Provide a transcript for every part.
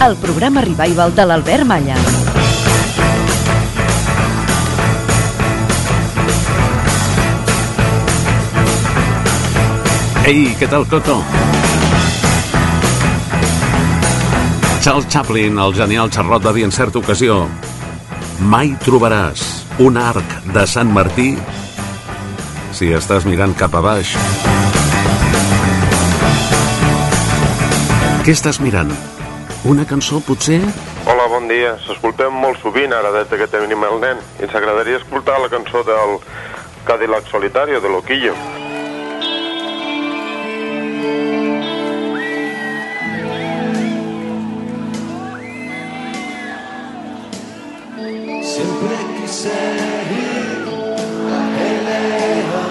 El programa Revival de l'Albert Malla. Ei, què tal, Coco? Charles Chaplin, el genial xarrot va dir en certa ocasió Mai trobaràs un arc de Sant Martí si estàs mirant cap a baix. Què estàs mirant? Una cançó, potser? Hola, bon dia. S'escoltem molt sovint ara des que tenim el nen i ens agradaria escoltar la cançó del Cadillac Solitario, de Loquillo. Siempre quise ir a Helena,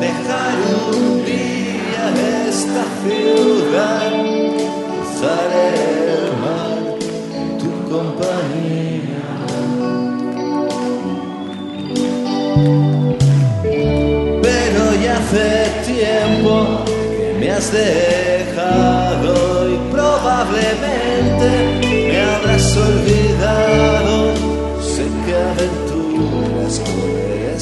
dejar un día esta ciudad, has dejado y probablemente me habrás olvidado. Sé que aventuras correré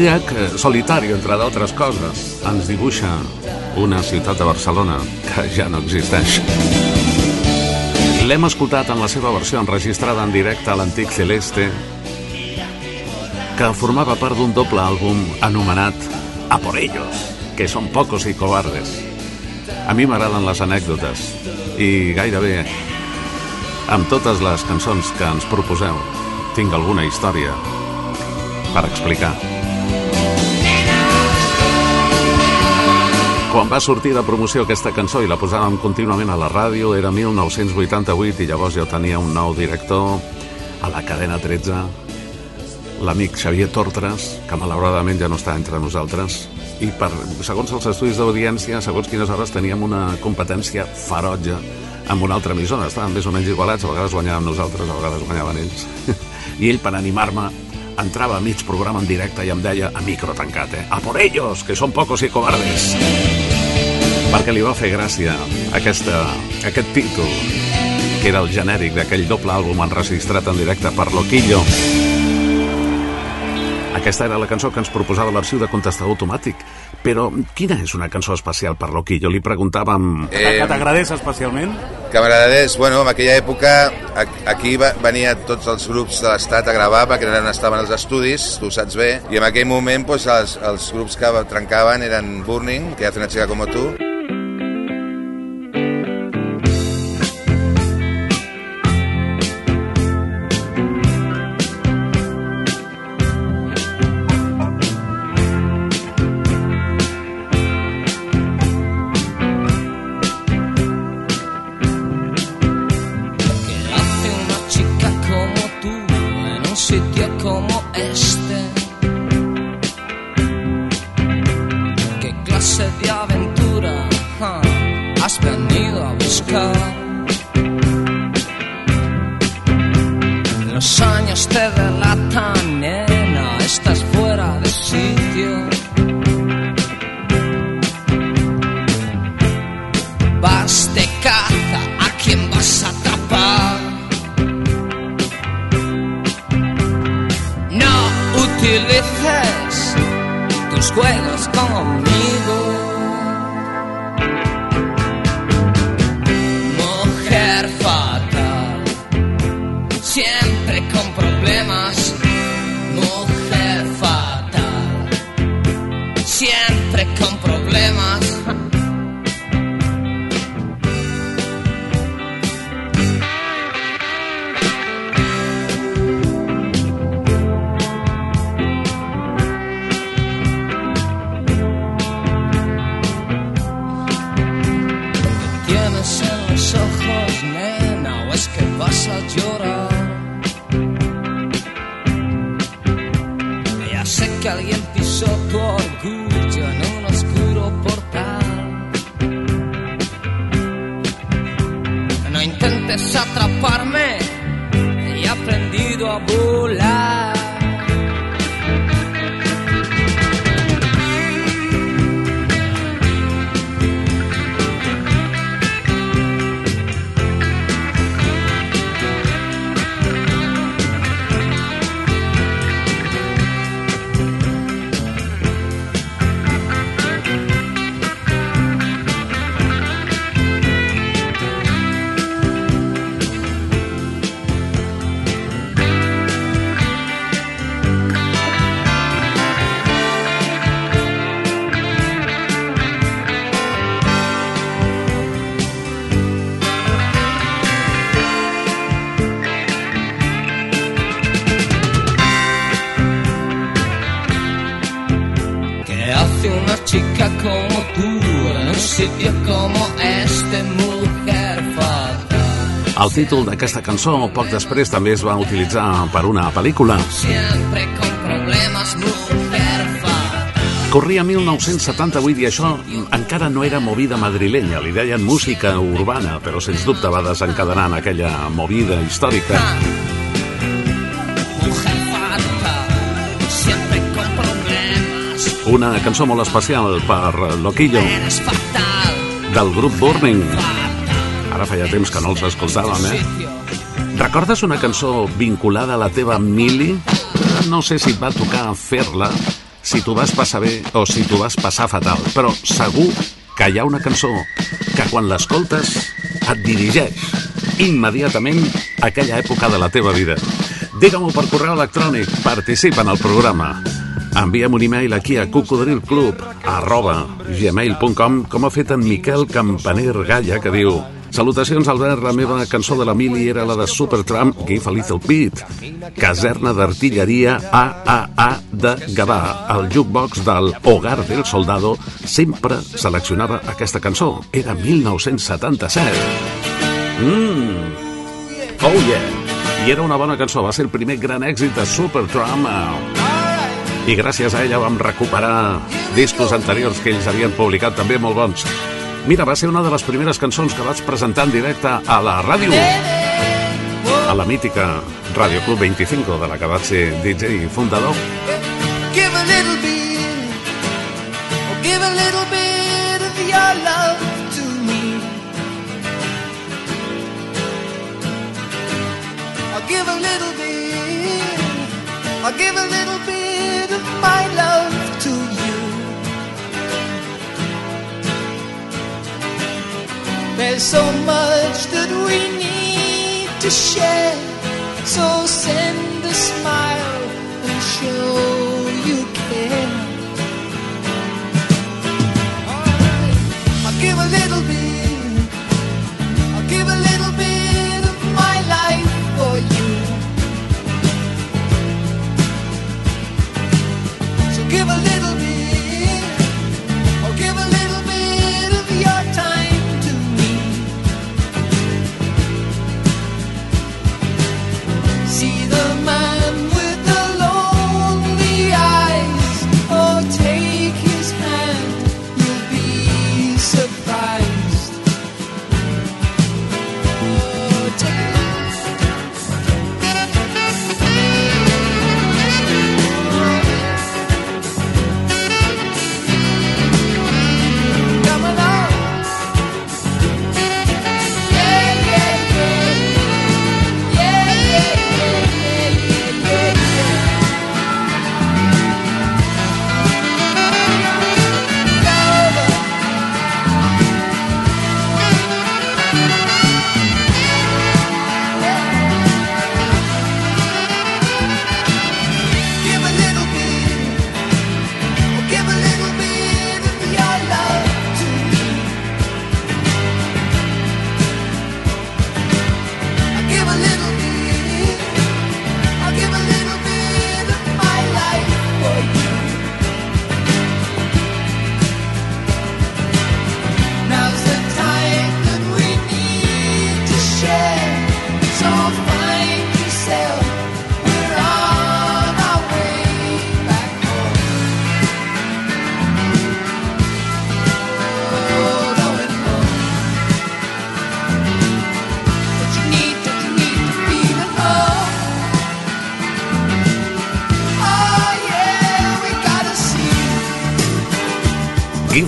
Cadillac eh, Solitario, entre d'altres coses, ens dibuixa una ciutat de Barcelona que ja no existeix. L'hem escoltat en la seva versió enregistrada en directe a l'antic Celeste, que formava part d'un doble àlbum anomenat A por ellos, que són pocos i cobardes. A mi m'agraden les anècdotes i gairebé amb totes les cançons que ens proposeu tinc alguna història per explicar. Quan va sortir de promoció aquesta cançó i la posàvem contínuament a la ràdio, era 1988 i llavors jo tenia un nou director a la cadena 13, l'amic Xavier Tortres, que malauradament ja no està entre nosaltres, i per, segons els estudis d'audiència, segons quines hores teníem una competència ferotge amb una altra emissora. Estàvem més o menys igualats, a vegades guanyàvem nosaltres, a vegades guanyaven ells. I ell, per animar-me, entrava a mig programa en directe i em deia, a micro tancat, eh? A por ellos, que són pocos i cobardes. Perquè li va fer gràcia aquesta, aquest títol, que era el genèric d'aquell doble àlbum enregistrat en directe per Loquillo. Aquesta era la cançó que ens proposava l'arxiu de contestador automàtic. Però quina és una cançó especial per Loquillo? Li preguntàvem... Eh, Que t'agradés especialment? que m'agradés, bueno, en aquella època aquí va, venia tots els grups de l'estat a gravar perquè eren, estaven als estudis, tu saps bé, i en aquell moment pues, els, els grups que trencaven eren Burning, que hace una chica como tú, desatraparme y he aprendido a volar. El títol d'aquesta cançó, poc després, també es va utilitzar per una pel·lícula. Siempre con problemas, mujer. Corria 1978 i això encara no era movida madrilenya, li deien música urbana, però sens dubte va desencadenar en aquella movida històrica. Una cançó molt especial per Loquillo, del grup Burning. fatal. Ara feia temps que no els escoltàvem, eh? Recordes una cançó vinculada a la teva mili? No sé si et va tocar fer-la, si t'ho vas passar bé o si t'ho vas passar fatal, però segur que hi ha una cançó que quan l'escoltes et dirigeix immediatament a aquella època de la teva vida. Digue-m'ho per correu electrònic, participa en el programa. Envia'm un e-mail aquí a cocodrilclub arroba gmail.com com ha fet en Miquel Campaner Galla que diu Salutacions, Albert. La meva cançó de la mili era la de Supertramp, Give a Little Beat. Caserna d'artilleria AAA de Gavà. El jukebox del Hogar del Soldado sempre seleccionava aquesta cançó. Era 1977. Mmm. Oh yeah. I era una bona cançó, va ser el primer gran èxit de Supertramp. I gràcies a ella vam recuperar discos anteriors que ells havien publicat també molt bons. Mira, va ser una de les primeres cançons que vaig presentar en directe a la ràdio. A la mítica Radio Club 25, de la que vaig ser DJ i fundador. Give a little bit, give a little bit of your love to me. I'll give a little bit, I'll give a little bit of my love There's so much that we need to share, so send a smile and show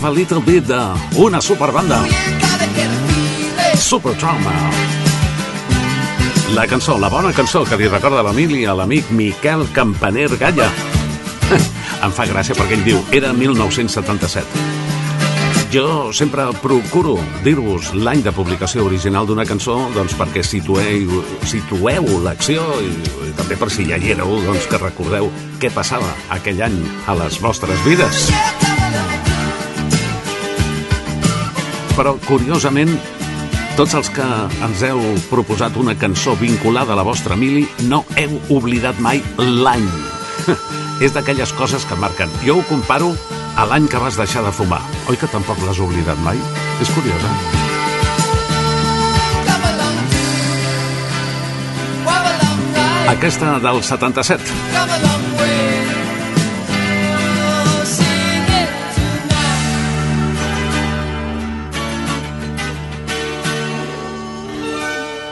Give a little bit de una superbanda. Oh, you gotta get a feeling. Super Trauma. La cançó, la bona cançó que li recorda a l'Emili a l'amic Miquel Campaner Galla. em fa gràcia perquè ell diu, era 1977. Jo sempre procuro dir-vos l'any de publicació original d'una cançó doncs perquè situeu, situeu l'acció i, i també per si ja hi éreu, doncs que recordeu què passava aquell any a les vostres vides. Però, curiosament, tots els que ens heu proposat una cançó vinculada a la vostra mili no heu oblidat mai l'any. És d'aquelles coses que marquen. Jo ho comparo a l'any que vas deixar de fumar. Oi que tampoc l'has oblidat mai? És curiós, eh? Aquesta del 77.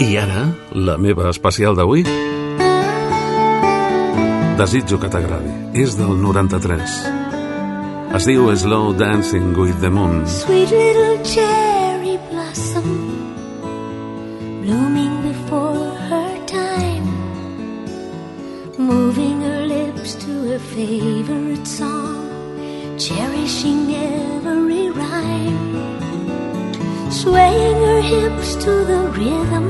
I ara, la meva especial d'avui? Desitjo que t'agradi. És del 93. Es diu Slow Dancing with the Moon. Sweet little cherry blossom blooming before her time, moving her lips to her favorite song, cherishing every rhyme, swaying her hips to the rhythm,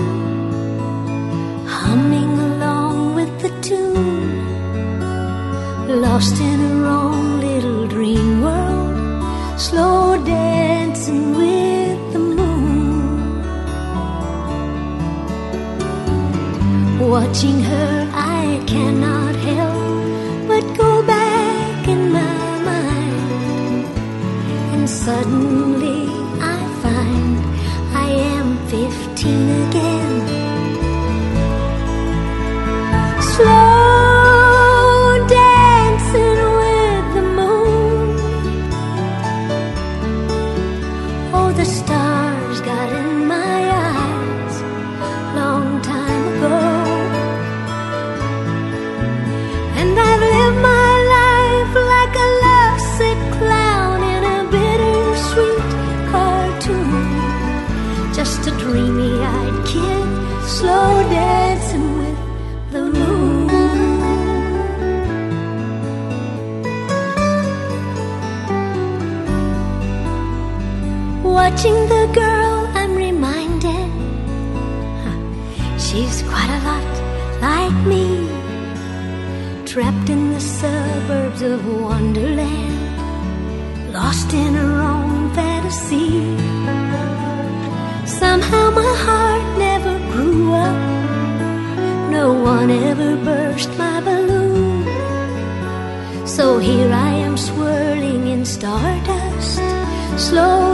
humming along with the tune. Lost in her own little dream world, slow dancing with the moon. Watching her, I cannot help but go back in my mind, and suddenly the stars Watching the girl, I'm reminded she's quite a lot like me. Trapped in the suburbs of Wonderland, lost in her own fantasy. Somehow my heart never grew up. No one ever burst my balloon. So here I am swirling in stardust, slow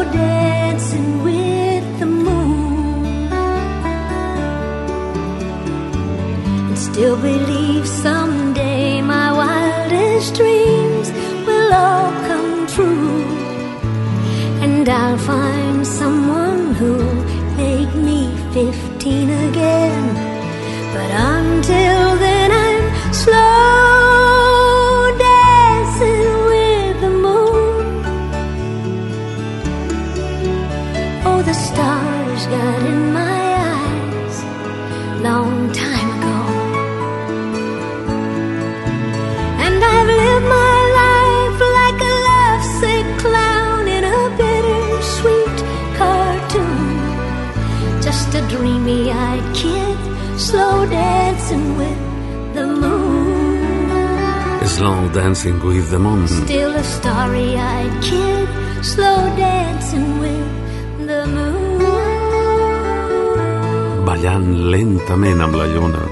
Slow Dancing with the Moon. Still a starry eyed kid, slow dancing with the moon. ballant lentament amb la lluna.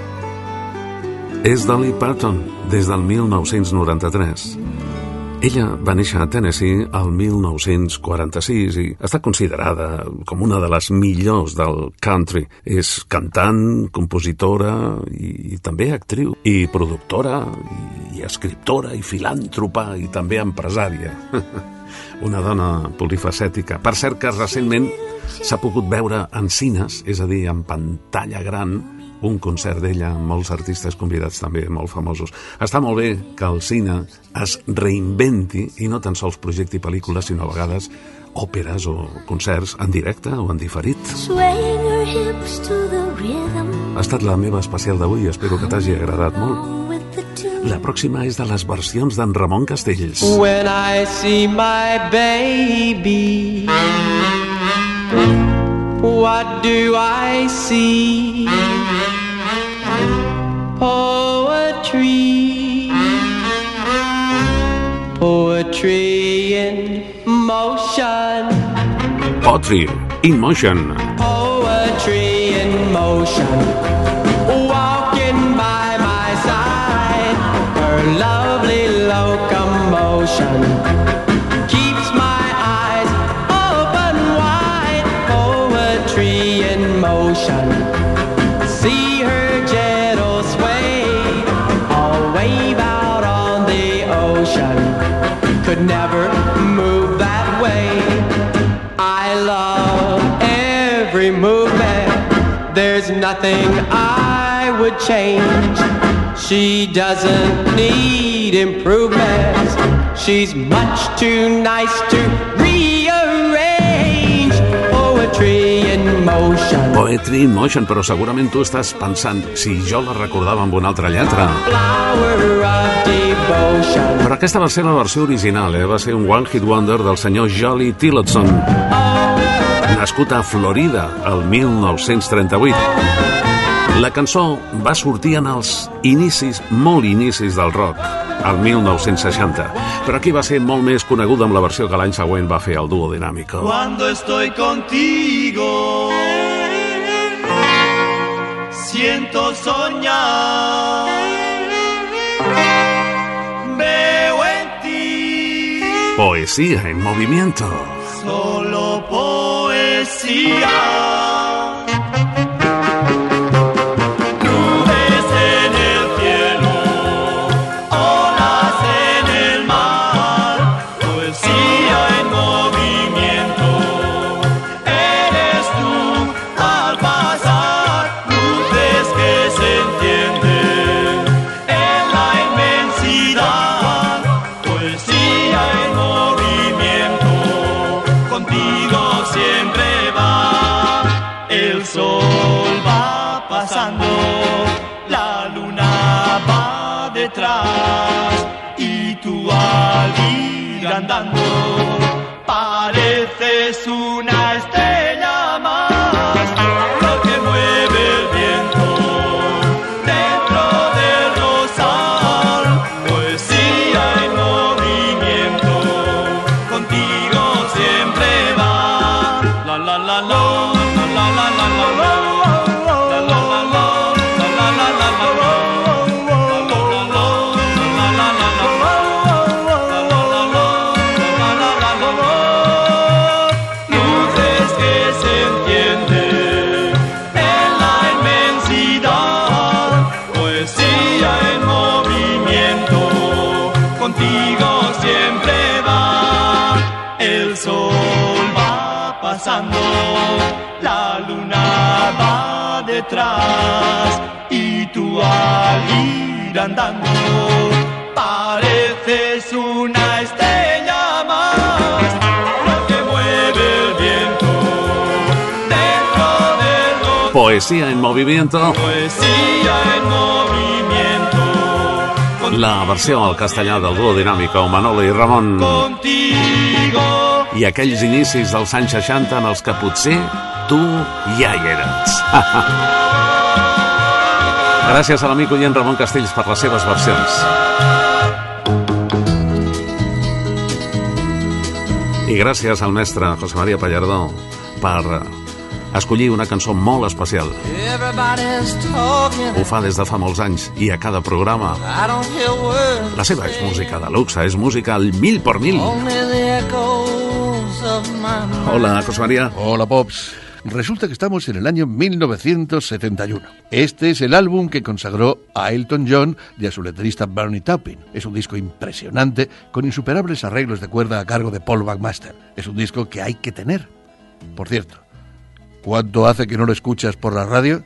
És Dolly Parton, des del 1993. Ella va néixer a Tennessee el 1946 i està considerada com una de les millors del country. És cantant, compositora i, i també actriu, i productora, i, i escriptora, i filàntropa, i també empresària. una dona polifacètica. Per cert que recentment s'ha pogut veure en cines, és a dir, en pantalla gran, un concert d'ella amb molts artistes convidats també molt famosos. Està molt bé que el cine es reinventi i no tan sols projecti pel·lícules, sinó a vegades òperes o concerts en directe o en diferit. Ha estat la meva especial d'avui, espero que t'hagi agradat molt. La pròxima és de les versions d'en Ramon Castells. When I see my baby, what do I see? Poetry, poetry in motion, Potri, In Motion. poetry in motion. I love every movement. There's nothing I would change. She doesn't need improvements. She's much too nice to rearrange. Poetry motion. Poetry in Motion, però segurament tu estàs pensant si jo la recordava amb una altra lletra. Però aquesta va ser la versió original, eh? va ser un one hit wonder del senyor Jolly Tillotson, nascut a Florida el 1938. La cançó va sortir en els inicis, molt inicis del rock, al 1960, però aquí va ser molt més coneguda amb la versió que l'any següent va fer el duo Dinámico. Cuando estoy contigo, siento soñar. Veo en ti Poesía en movimiento. solo poesía. Andando pareces una andando pareces una estrella más. Que mueve el viento dentro del Poesía en movimiento. Poesía en movimiento. La versió al castellà del duo dinàmico Manolo i Ramon. Contigo. I aquells inicis dels anys 60 en els que potser tu ja hi eres. Gràcies a l'amic oient Ramon Castells per les seves versions. I gràcies al mestre José María Pallardó per escollir una cançó molt especial. Ho fa des de fa molts anys i a cada programa. La seva és música de luxe, és música al mil por mil. Hola, José María. Hola, Pops. Resulta que estamos en el año 1971. Este es el álbum que consagró a Elton John y a su letrista Bernie Taupin. Es un disco impresionante con insuperables arreglos de cuerda a cargo de Paul Buckmaster. Es un disco que hay que tener. Por cierto, ¿cuánto hace que no lo escuchas por la radio?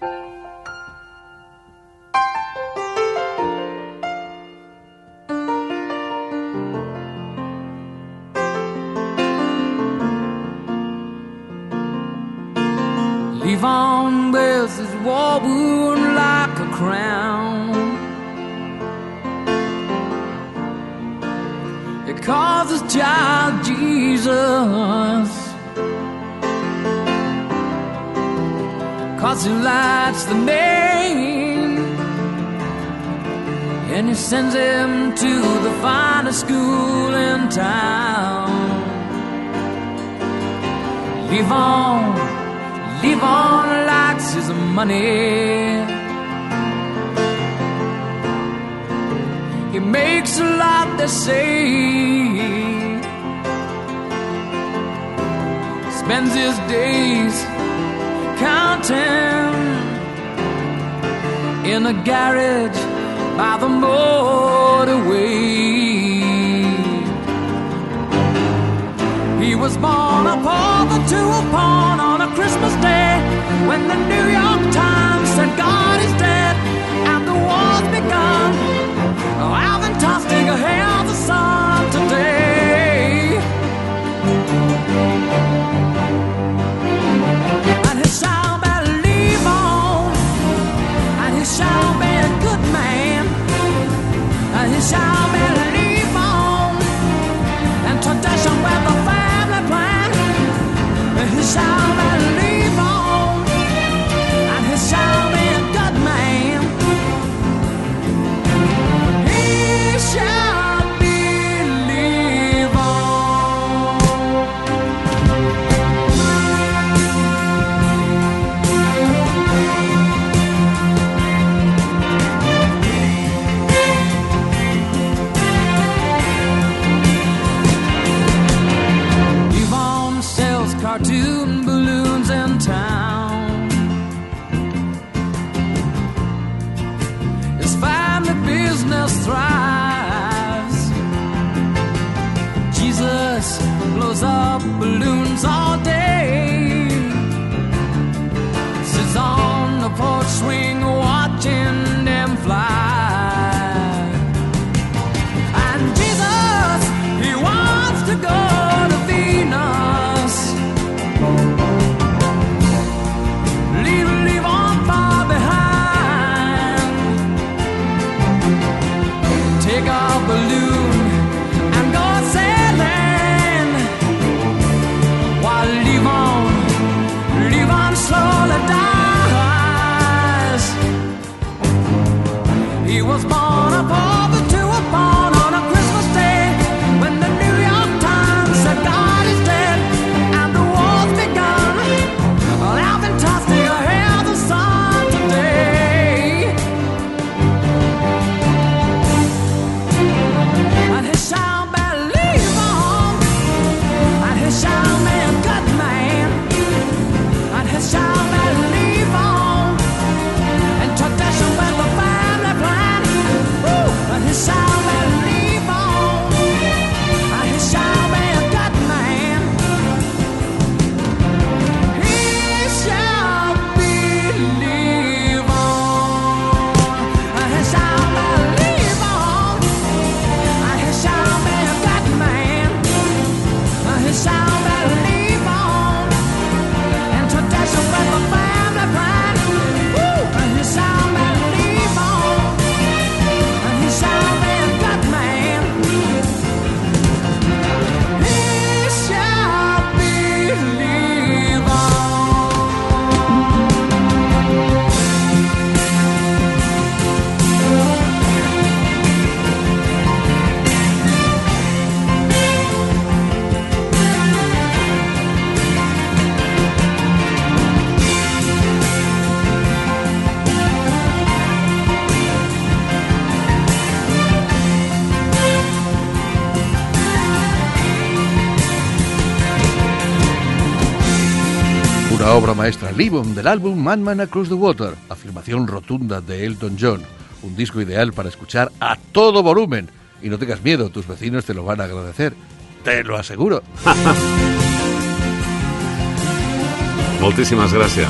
Libon del álbum Madman Across the Water, afirmación rotunda de Elton John, un disco ideal para escuchar a todo volumen. Y no tengas miedo, tus vecinos te lo van a agradecer, te lo aseguro. Moltíssimes gràcies.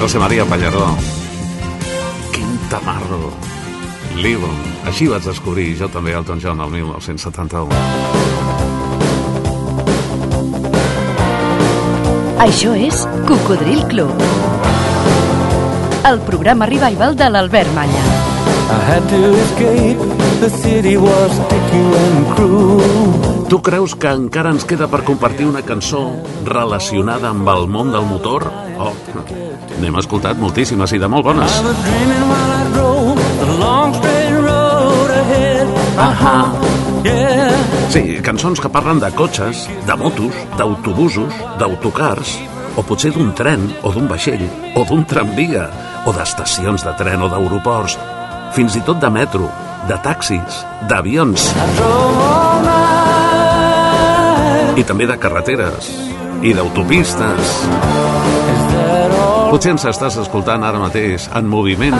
José María Pallaró. Quin tamarro. Livon. Així vaig descobrir jo també Elton John el 1971. Això és Cocodril Club. El programa revival de l'Albert Malla. I had to escape. The city was sticky and cruel. Tu creus que encara ens queda per compartir una cançó relacionada amb el món del motor? Oh, n'hem escoltat moltíssimes i de molt bones. I Sí, cançons que parlen de cotxes, de motos, d'autobusos, d'autocars, o potser d'un tren, o d'un vaixell, o d'un tramvia, o d'estacions de tren o d'aeroports, fins i tot de metro, de taxis, d'avions, I també de carreteres, i d'autopistes. Potser ens estàs escoltant ara mateix en moviment.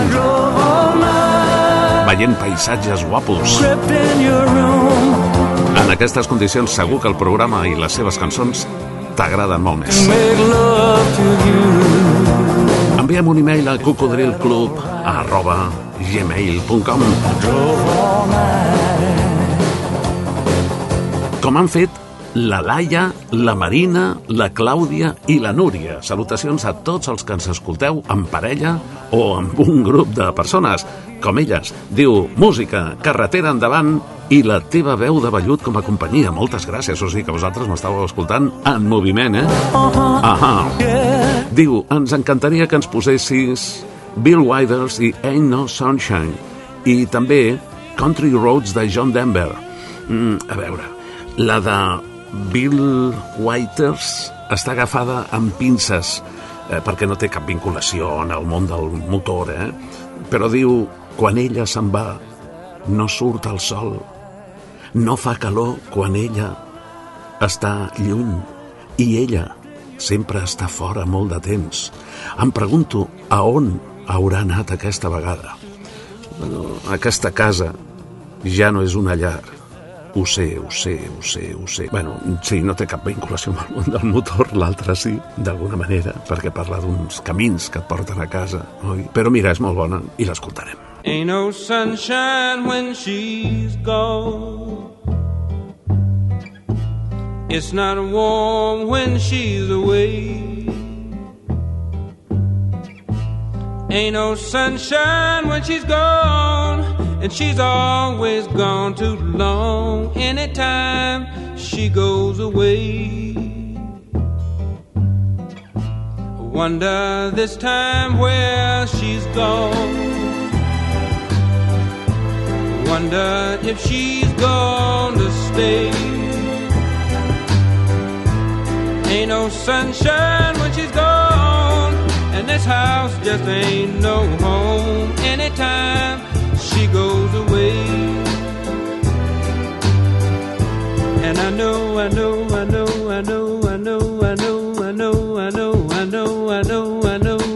Veient paisatges guapos. En aquestes condicions segur que el programa i les seves cançons t'agraden molt més. Enviem un e-mail a cocodrilclub arroba gmail.com Com han fet la Laia, la Marina, la Clàudia i la Núria. Salutacions a tots els que ens escolteu en parella o amb un grup de persones, com elles. Diu, música, carretera endavant i la teva veu de vellut com a companyia. Moltes gràcies, o sigui que vosaltres m'estàveu escoltant en moviment, eh? Ahà. Diu, ens encantaria que ens posessis Bill Withers i Ain't No Sunshine i també Country Roads de John Denver. Mm, a veure, la de Bill Withers està agafada amb pinces eh, perquè no té cap vinculació en el món del motor, eh? Però diu, quan ella se'n va, no surt el sol. No fa calor quan ella està lluny i ella sempre està fora molt de temps. Em pregunto a on haurà anat aquesta vegada. Bueno, aquesta casa ja no és una llar. Ho sé, ho sé, ho sé, ho sé. Bueno, sí, no té cap vinculació amb el món del motor, l'altre sí, d'alguna manera, perquè parla d'uns camins que et porten a casa, oi? Però mira, és molt bona i l'escoltarem. Ain't no sunshine when she's gone. It's not warm when she's away. Ain't no sunshine when she's gone, and she's always gone too long. Anytime she goes away. Wonder this time where she's gone. Wonder if she's gonna stay. Ain't no sunshine when she's gone, and this house just ain't no home anytime she goes away. And I know, I know, I know, I know, I know, I know, I know, I know, I know, I know, I know,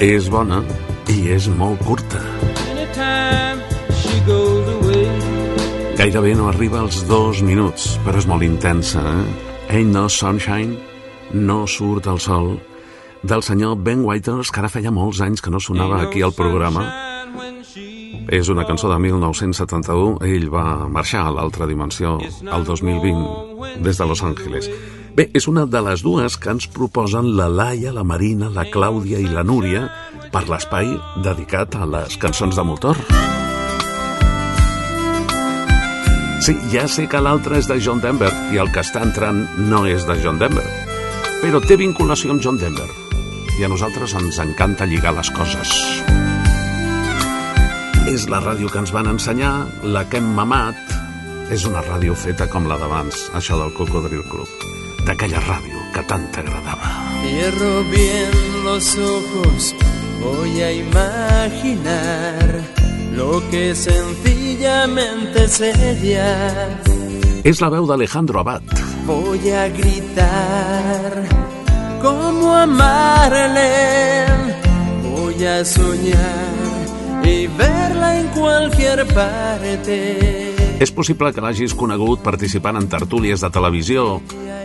És bona i és molt curta. Gairebé no arriba als dos minuts, però és molt intensa, eh? Ain't no sunshine, no surt el sol, del senyor Ben Whiters, que ara feia molts anys que no sonava aquí al programa. És una cançó de 1971. Ell va marxar a l'altra dimensió el 2020 des de Los Angeles. Bé, és una de les dues que ens proposen la Laia, la Marina, la Clàudia i la Núria per l'espai dedicat a les cançons de motor. Sí, ja sé que l'altre és de John Denver i el que està entrant no és de John Denver, però té vinculació amb John Denver i a nosaltres ens encanta lligar les coses. És la ràdio que ens van ensenyar, la que hem mamat. És una ràdio feta com la d'abans, això del Cocodril Club. D'aquella ràdio que tant t'agradava. Cierro bien los ojos, voy a imaginar lo que sencillamente es ella. És la veu d'Alejandro Abad. Voy a gritar cómo amarle. Voy a soñar y verla en cualquier parte. És possible que l'hagis conegut participant en tertúlies de televisió,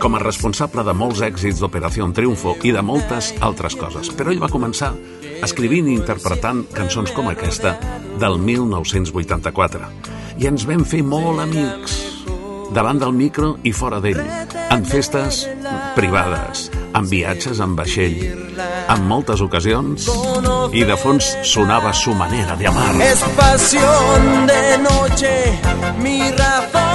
com a responsable de molts èxits d'Operació Triunfo i de moltes altres coses. Però ell va començar escrivint i interpretant cançons com aquesta del 1984. I ens vam fer molt amics, davant del micro i fora d'ell, en festes privades, en viatges en vaixell, en moltes ocasions, i de fons sonava su manera de amar. Es pasión de noche, mi razón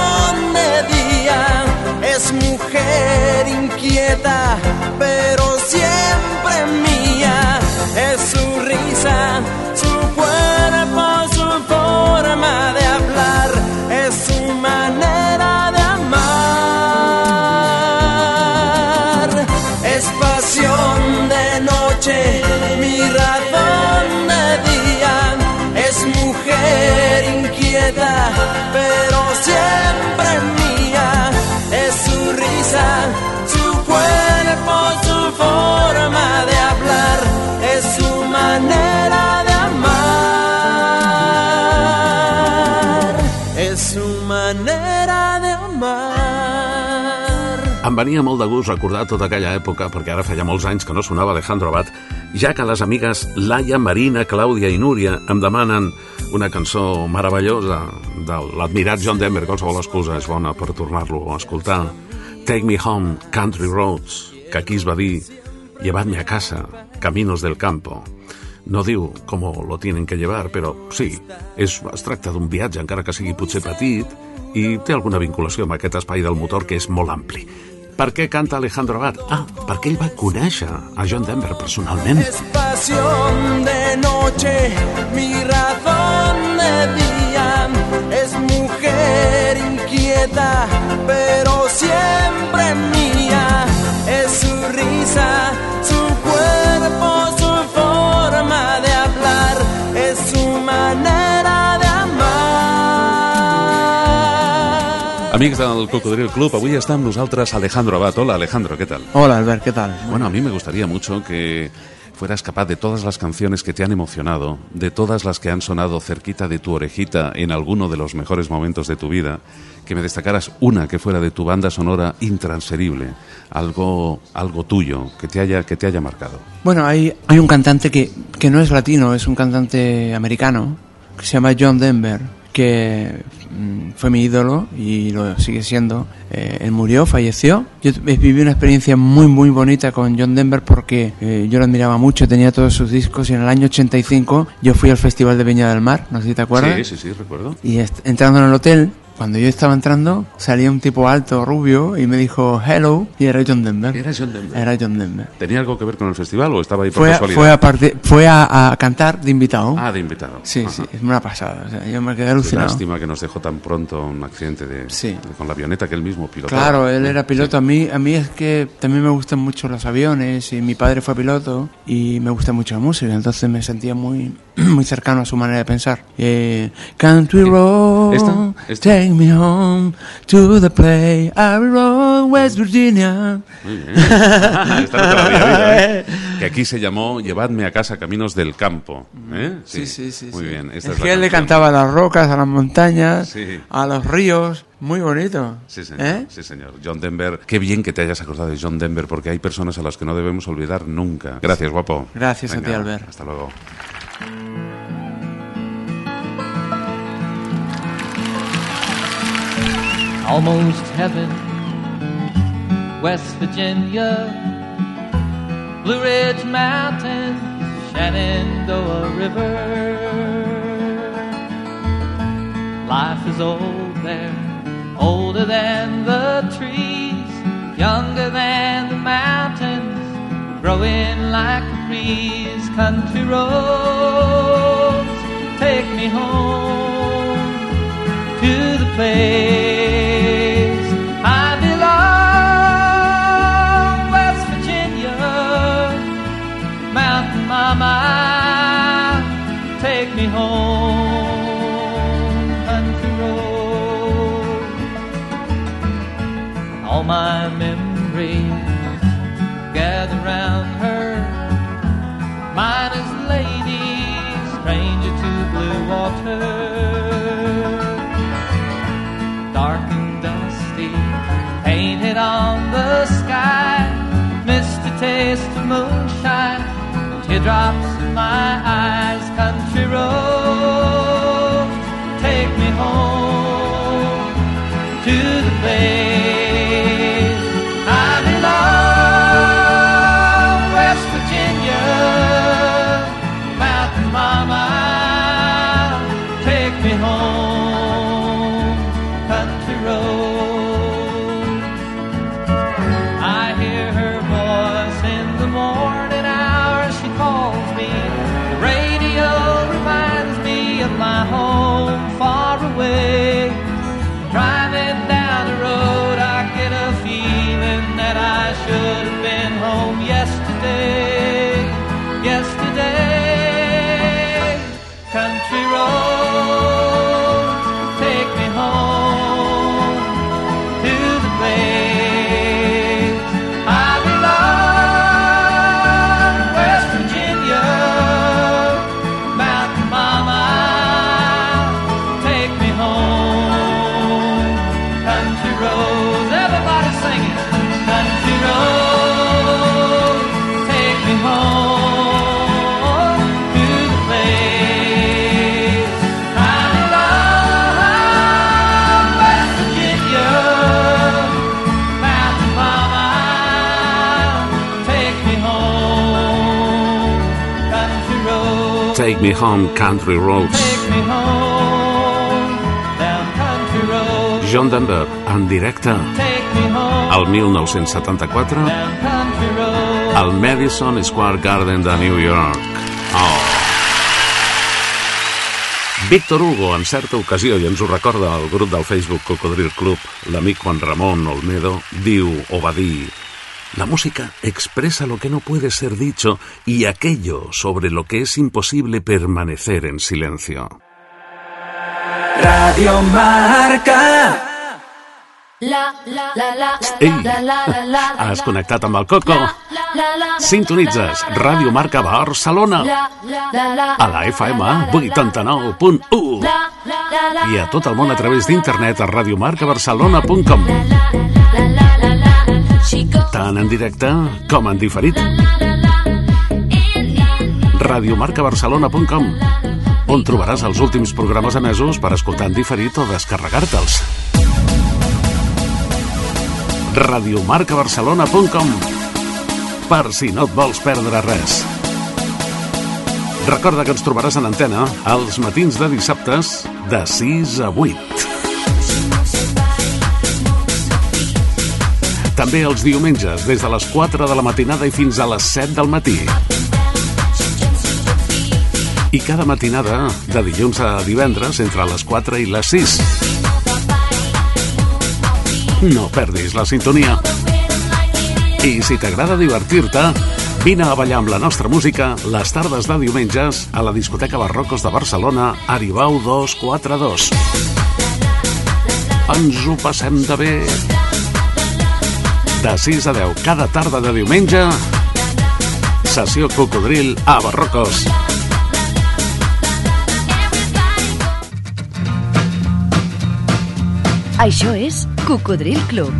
Em venia molt de gust recordar tota aquella època, perquè ara feia molts anys que no sonava Alejandro Abad, ja que les amigues Laia, Marina, Clàudia i Núria em demanen una cançó meravellosa de l'admirat John Denver, qualsevol excusa és bona per tornar-lo a escoltar. Take Me Home, Country Roads, que aquí es va dir Llevadme a casa, Caminos del Campo. No diu com lo tienen que llevar, però sí, és, es tracta d'un viatge, encara que sigui potser petit, i té alguna vinculació amb aquest espai del motor que és molt ampli. Per què canta Alejandro Abad? Ah, perquè ell va conèixer a John Denver personalment. Es pasión de noche, mi razón de día. Es mujer inquieta, pero siempre mía. Es su risa, Amics del Cocodril Club, avui està amb nosaltres Alejandro Abad. Hola, Alejandro, ¿qué tal? Hola Albert, ¿qué tal? Bueno, a mí me gustaría mucho que fueras capaz de todas las canciones que te han emocionado, de todas las que han sonado cerquita de tu orejita en alguno de los mejores momentos de tu vida, que me destacaras una que fuera de tu banda sonora intransferible, algo, algo tuyo, que te haya, que te haya marcado. Bueno, hay, hay un cantante que, que no es latino, es un cantante americano, que se llama John Denver, que fue mi ídolo y lo sigue siendo. Eh, él murió, falleció. Yo viví una experiencia muy, muy bonita con John Denver porque eh, yo lo admiraba mucho, tenía todos sus discos y en el año 85 yo fui al Festival de Viña del Mar, no sé si te acuerdas. Sí, sí, sí, recuerdo. Y entrando en el hotel, cuando yo estaba entrando, salía un tipo alto, rubio, y me dijo hello, y era John Denver. Era John Denver. Era John Denver. ¿Tenía algo que ver con el festival o estaba ahí por Fue, a, casualidad? fue, a, parte- fue a, a cantar de invitado. Ah, de invitado. Sí, Ajá. sí, es una pasada. O sea, yo me quedé Qué alucinado. lástima que nos dejó tan pronto un accidente de, de- con la avioneta que él mismo pilotaba. Claro, él era piloto. A mí, a mí es que también me gustan mucho los aviones y mi padre fue piloto y me gusta mucho la música, entonces me sentía muy, muy cercano a su manera de pensar. Eh, Country Road, ¿Esta? ¿Esta? Take me home to the play, Abbey Road, West Virginia. Muy bien. Esta no te la había oído, ¿eh? Que aquí se llamó Llevadme a casa caminos del campo. ¿eh? Sí, sí, sí. Muy sí. bien. Esta es que él le cantaba a las rocas, a las montañas, Sí. a los ríos. Muy bonito. Sí, señor. ¿Eh? Sí, señor. John Denver. Qué bien que te hayas acordado de John Denver, porque hay personas a las que no debemos olvidar nunca. Gracias, guapo. Gracias a Venga, ti, Albert. Hasta luego. Almost heaven. West Virginia, Blue Ridge Mountains, Shenandoah River. Life is old there, older than the trees, younger than the mountains, growing like a breeze. Country roads take me home to the place teardrops in my eyes. Country road, take me home to the place Me Home Country Roads. Take me home, down country roads. John Denver, en directe, al 1974, down country roads. al Madison Square Garden de New York. Oh. Víctor Hugo, en certa ocasió, i ens ho recorda el grup del Facebook Cocodril Club, l'amic Juan Ramón Olmedo, diu o va dir La música expresa lo que no puede ser dicho y aquello sobre lo que es imposible permanecer en silencio. Radio Marca. La, la, la, la, Ei, la, la, la, la, la, has connectat amb el Coco? la, la, Sintonitzes Ràdio Marca Barcelona la, la, la, a la FM 89.1 la, la, la, i a tot el món a través d'internet a radiomarcabarcelona.com la, la, la, la, she goes tant en directe com en diferit. Radiomarcabarcelona.com on trobaràs els últims programes emesos per escoltar en diferit o descarregar-te'ls. Radiomarcabarcelona.com per si no et vols perdre res. Recorda que ens trobaràs en antena els matins de dissabtes de 6 a 8. També els diumenges des de les 4 de la matinada i fins a les 7 del matí. I cada matinada de dilluns a divendres entre les 4 i les 6. No perdis la sintonia. I si t'agrada divertir-te, vine a ballar amb la nostra música les tardes de diumenges a la discoteca Barrocos de Barcelona, Aribau 242. Ens ho passem de bé. De 6 a 10 cada tarda de diumenge, sessió cocodril a Barrocos. Això és Cocodril Club.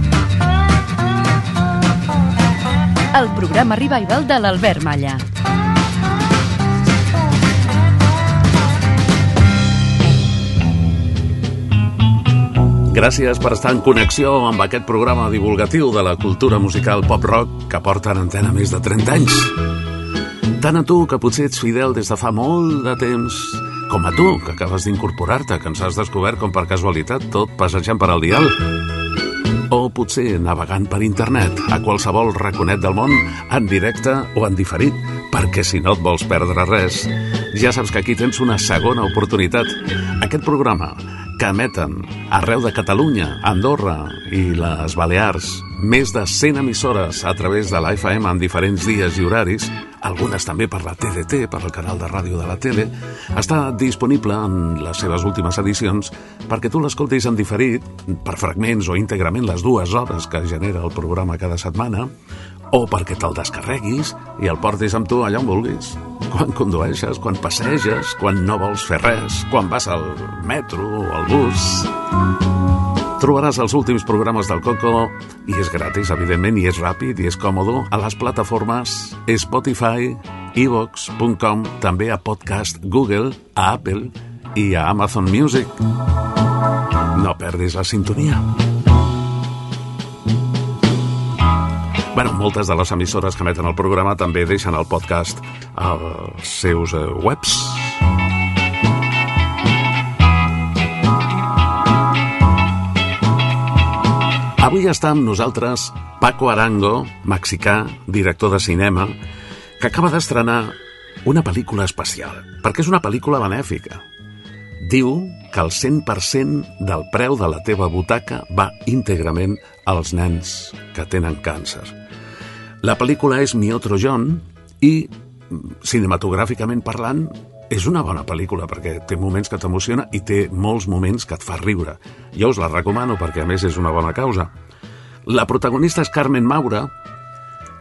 El programa revival de l'Albert Malla. Gràcies per estar en connexió amb aquest programa divulgatiu de la cultura musical pop-rock que porta en antena més de 30 anys. Tant a tu, que potser ets fidel des de fa molt de temps, com a tu, que acabes d'incorporar-te, que ens has descobert com per casualitat, tot passejant per al dial. O potser navegant per internet, a qualsevol raconet del món, en directe o en diferit, perquè si no et vols perdre res, ja saps que aquí tens una segona oportunitat. Aquest programa, que emeten arreu de Catalunya, Andorra i les Balears, més de 100 emissores a través de la FM en diferents dies i horaris, algunes també per la TDT, per el canal de ràdio de la tele, està disponible en les seves últimes edicions perquè tu l'escoltis en diferit, per fragments o íntegrament les dues hores que genera el programa cada setmana, o perquè te'l descarreguis i el portis amb tu allà on vulguis. Quan condueixes, quan passeges, quan no vols fer res, quan vas al metro o al bus... Trobaràs els últims programes del Coco i és gratis, evidentment, i és ràpid i és còmode a les plataformes Spotify, evox.com, també a podcast Google, a Apple i a Amazon Music. No perdis la sintonia. Bueno, moltes de les emissores que emeten el programa també deixen el podcast als seus eh, webs. Avui està amb nosaltres Paco Arango, mexicà, director de cinema, que acaba d'estrenar una pel·lícula especial, perquè és una pel·lícula benèfica. Diu que el 100% del preu de la teva butaca va íntegrament als nens que tenen càncer. La pel·lícula és Mi Otro John i, cinematogràficament parlant, és una bona pel·lícula perquè té moments que t'emociona i té molts moments que et fa riure. Jo us la recomano perquè a més és una bona causa. La protagonista és Carmen Maura,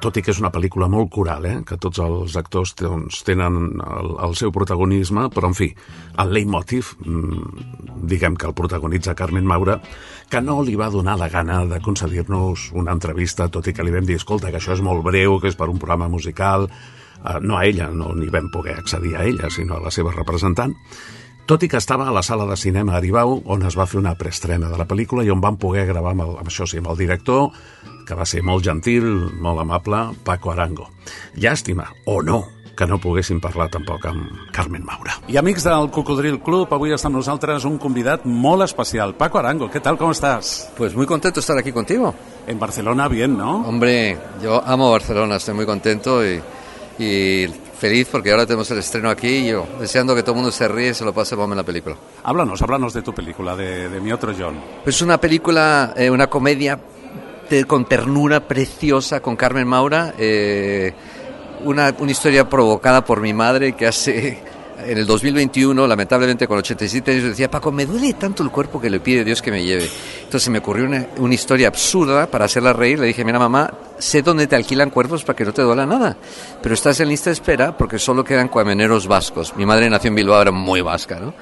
tot i que és una pel·lícula molt coral, eh? que tots els actors doncs, tenen el, el seu protagonisme, però en fi, el leitmotiv, mmm, diguem que el protagonitza Carmen Maura, que no li va donar la gana de concedir-nos una entrevista, tot i que li vam dir, escolta, que això és molt breu, que és per un programa musical, eh, no a ella, no ni vam poder accedir a ella, sinó a la seva representant, tot i que estava a la sala de cinema Aribau, on es va fer una preestrena de la pel·lícula i on van poder gravar amb, el, amb això sí, amb el director, que va ser molt gentil, molt amable, Paco Arango. Llàstima, o no, que no poguéssim parlar tampoc amb Carmen Maura. I amics del Cocodril Club, avui està amb nosaltres un convidat molt especial. Paco Arango, ¿qué tal? ¿Cómo estás? Pues muy contento de estar aquí contigo. En Barcelona, bien, ¿no? Hombre, yo amo Barcelona, estoy muy contento y, y feliz porque ahora tenemos el estreno aquí y yo deseando que todo el mundo se ríe y se lo pase bomba en la película. Háblanos, háblanos de tu película, de, de Mi Otro John. Es una película, eh, una comedia de- con ternura preciosa con Carmen Maura, eh, una, una historia provocada por mi madre que hace en el 2021, lamentablemente con 87 años, decía, Paco, me duele tanto el cuerpo que le pide Dios que me lleve. Entonces me ocurrió una, una historia absurda para hacerla reír. Le dije, mira mamá, sé dónde te alquilan cuerpos para que no te duela nada, pero estás en lista de espera porque solo quedan camioneros vascos. Mi madre nació en Bilbao, era muy vasca, ¿no?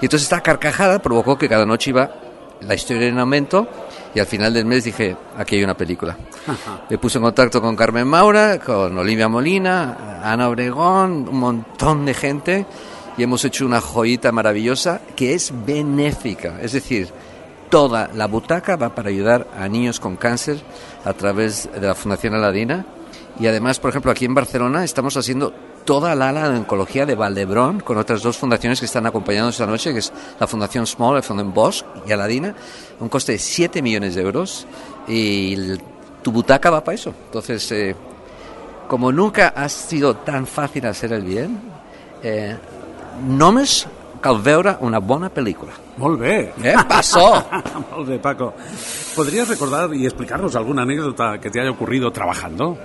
Y entonces esta carcajada provocó que cada noche iba la historia en aumento y al final del mes dije, aquí hay una película. Me puse en contacto con Carmen Maura, con Olivia Molina, Ana Obregón, un montón de gente y hemos hecho una joyita maravillosa que es benéfica. Es decir, toda la butaca va para ayudar a niños con cáncer a través de la Fundación Aladina. Y además, por ejemplo, aquí en Barcelona estamos haciendo toda la ala de oncología de Valdebrón con otras dos fundaciones que están acompañando esta noche, que es la Fundación Small, la Fundación Bosch y Aladina, a un coste de 7 millones de euros. Y el- tu butaca va para eso. Entonces, eh, como nunca ha sido tan fácil hacer el bien, eh, només cal veure una bona pel·lícula. Molt bé. Eh, pasó. Molt bé, Paco. ¿Podrías recordar y explicarnos alguna anécdota que te haya ocurrido trabajando?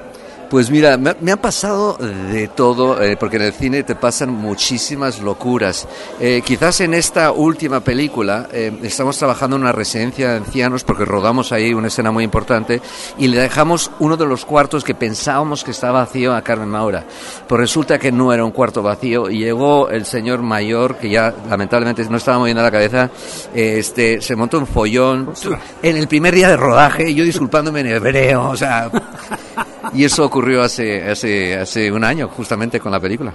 Pues mira, me, me ha pasado de todo, eh, porque en el cine te pasan muchísimas locuras. Eh, quizás en esta última película eh, estamos trabajando en una residencia de ancianos porque rodamos ahí una escena muy importante y le dejamos uno de los cuartos que pensábamos que estaba vacío a Carmen Maura. Pues resulta que no era un cuarto vacío y llegó el señor mayor, que ya lamentablemente no estaba moviendo la cabeza, este, se montó un follón en el primer día de rodaje, yo disculpándome en hebreo, o sea... Y eso ocurrió hace, hace, hace un año, justamente con la película.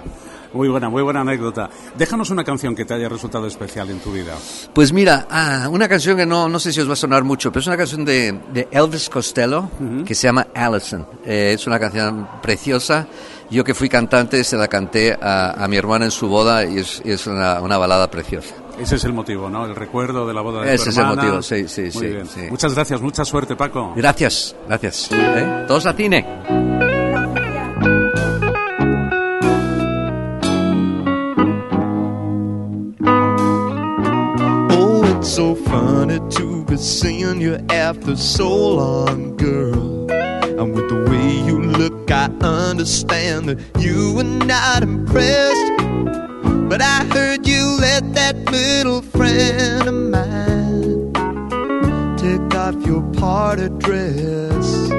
Muy buena, muy buena anécdota. Déjanos una canción que te haya resultado especial en tu vida. Pues mira, ah, una canción que no, no sé si os va a sonar mucho, pero es una canción de, de Elvis Costello que se llama Allison. Eh, es una canción preciosa. Yo que fui cantante se la canté a, a mi hermana en su boda y es, y es una, una balada preciosa. Ese es el motivo, ¿no? El recuerdo de la boda de tu Ese es el hermana. motivo, sí, sí, Muy sí, bien. sí. Muchas gracias, mucha suerte, Paco. Gracias, gracias. ¿Eh? Todos a cine. Oh, it's so funny to be seeing you after so long, girl. And with the way you look, I understand that you were not impressed. But I heard you let that little friend of mine take off your party dress.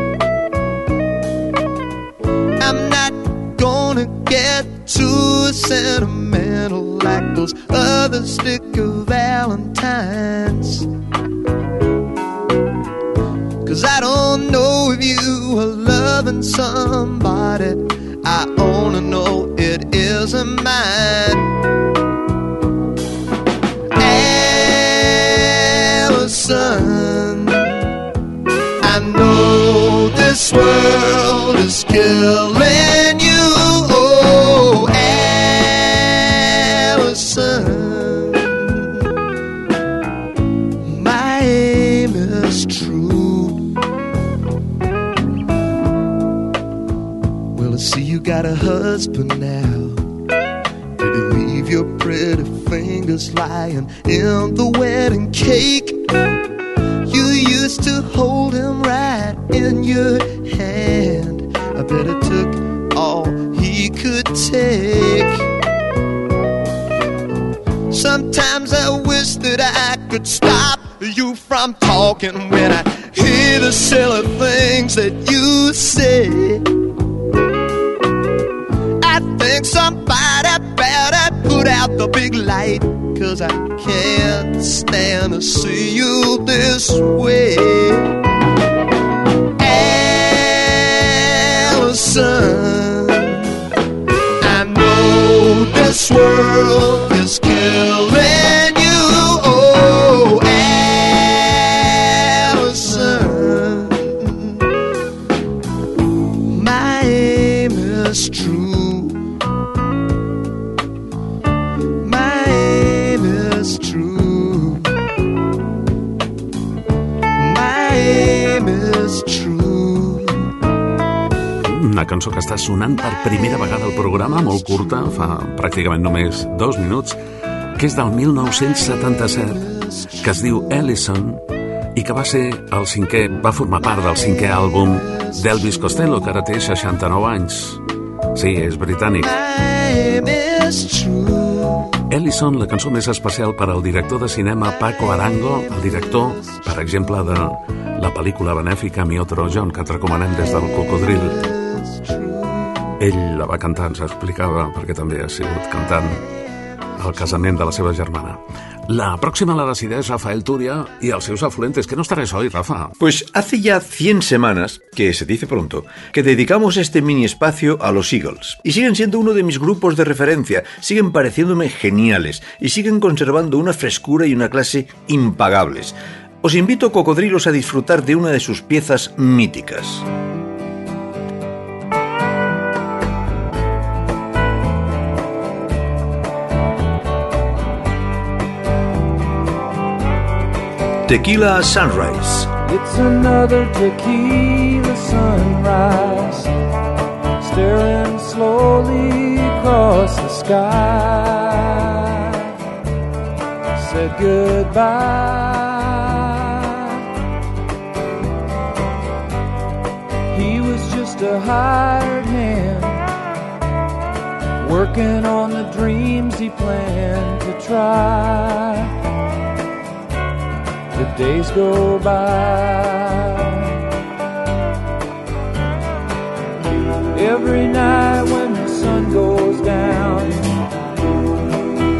I'm not gonna get too sentimental like those other stick of valentines. Cause I don't know if you are loving somebody. I only know it isn't mine. Allison, I know this world is killing you got a husband now. Did he leave your pretty fingers lying in the wedding cake? You used to hold him right in your hand. I bet it took all he could take. Sometimes I wish that I could stop you from talking when I hear the silly things that you say. Somebody better put out the big light. Cause I can't stand to see you this way. Allison, I know this world Una cançó que està sonant per primera vegada al programa, molt curta, fa pràcticament només dos minuts, que és del 1977, que es diu Ellison, i que va ser el cinquè, va formar part del cinquè àlbum d'Elvis Costello, que ara té 69 anys. Sí, és britànic. Ellison, la cançó més especial per al director de cinema Paco Arango, el director, per exemple, de la pel·lícula benèfica Mi Otro John, que et recomanem des del Cocodril. Ell la va cantar, ens explicava, perquè també ha sigut cantant al casament de la seva germana. La pròxima la decideix Rafael Túria i els seus afluentes, que no estaràs hoy, Rafa. Pues hace ya 100 semanas, que se dice pronto, que dedicamos este mini espacio a los Eagles. Y siguen siendo uno de mis grupos de referencia, siguen pareciéndome geniales y siguen conservando una frescura y una clase impagables. Os invito, cocodrilos, a disfrutar de una de sus piezas míticas. Tequila Sunrise. It's another tequila sunrise, staring slowly across the sky. Said goodbye. He was just a hired hand, working on the dreams he planned to try the days go by. Every night when the sun goes down,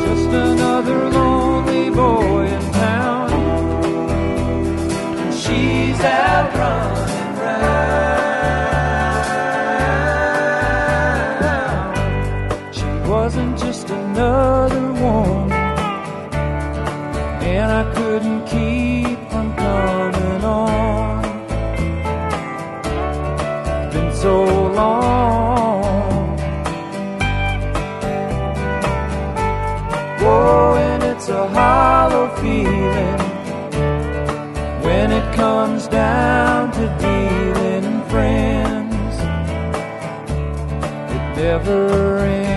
just another lonely boy in town. She's out running a hollow feeling when it comes down to dealing friends. It never ends.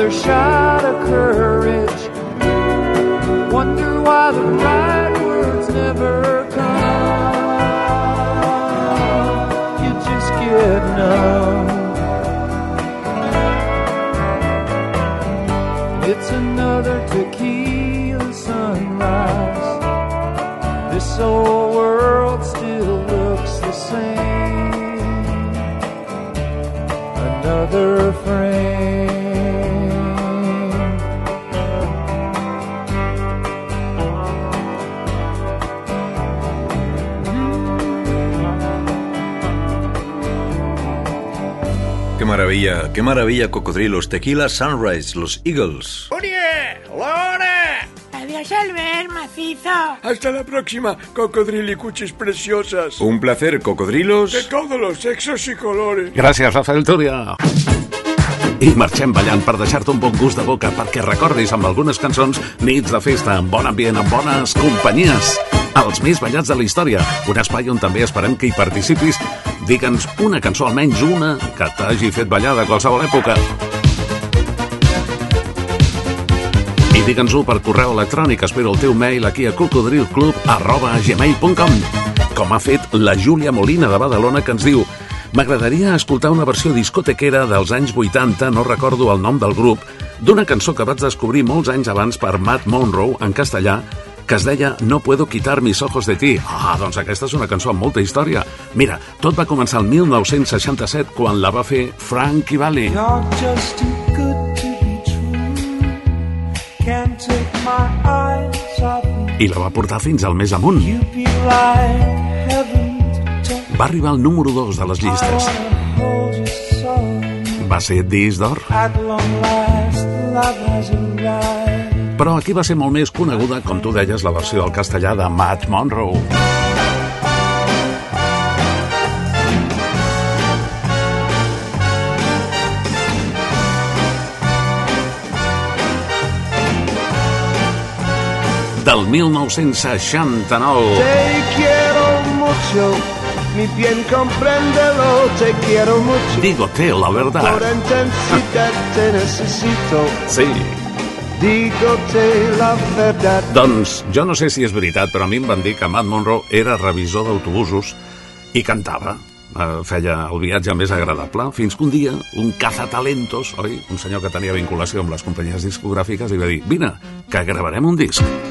Another shot of courage. Wonder why the right words never come. You just get numb. It's another tequila sunrise. This old maravilla, qué maravilla, cocodrilos. Tequila Sunrise, los Eagles. ¡Oye! ¡Lore! Adiós, Albert, macizo. Hasta la próxima, cocodrilicuchis preciosas. Un placer, De cocodrilos. todos los sexos y colores. Gràcies, Rafael Túria. I marxem ballant per deixar-te un bon gust de boca perquè recordis amb algunes cançons nits de festa, amb bon ambient, amb bones companyies. Els més ballats de la història, un espai on també esperem que hi participis. Digue'ns una cançó, almenys una, que t'hagi fet ballar de qualsevol època. I digue'ns-ho per correu electrònic. Espero el teu mail aquí a cocodrilclub arroba gmail.com com ha fet la Júlia Molina de Badalona que ens diu M'agradaria escoltar una versió discotequera dels anys 80, no recordo el nom del grup, d'una cançó que vaig descobrir molts anys abans per Matt Monroe en castellà, que es deia No puedo quitar mis ojos de ti. Ah, doncs aquesta és una cançó amb molta història. Mira, tot va començar el 1967 quan la va fer Frankie Valli. I la va portar fins al més amunt. Va arribar al número 2 de les llistes. Va ser disc d'or. At long last, love has arrived. Però aquí va ser molt més coneguda, com tu deies, la versió del castellà de Matt Monroe. Del 1969. Te quiero mucho, mi bien compréndelo, te quiero mucho. Dígote la Por verdad. intensidad te necesito, Sí. Doncs jo no sé si és veritat, però a mi em van dir que Matt Monroe era revisor d'autobusos i cantava. Eh, feia el viatge més agradable, fins que un dia un cazatalentos, oi? Un senyor que tenia vinculació amb les companyies discogràfiques li va dir, vine, que gravarem un disc.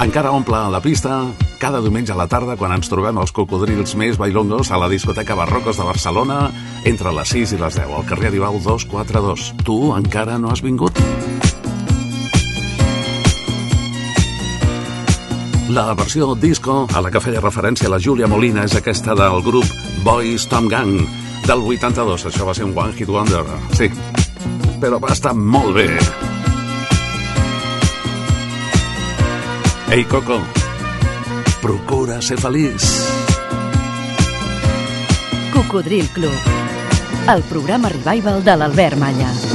Encara omple la pista cada diumenge a la tarda quan ens trobem els cocodrils més bailongos a la discoteca Barrocos de Barcelona entre les 6 i les 10 al carrer Aribau 242. Tu encara no has vingut? La versió disco a la que feia referència la Júlia Molina és aquesta del grup Boys Tom Gang del 82. Això va ser un One Hit Wonder, sí. Però va estar molt bé. Ei, Coco, procura ser feliç. Cocodril Club. El programa revival de l'Albert Malla.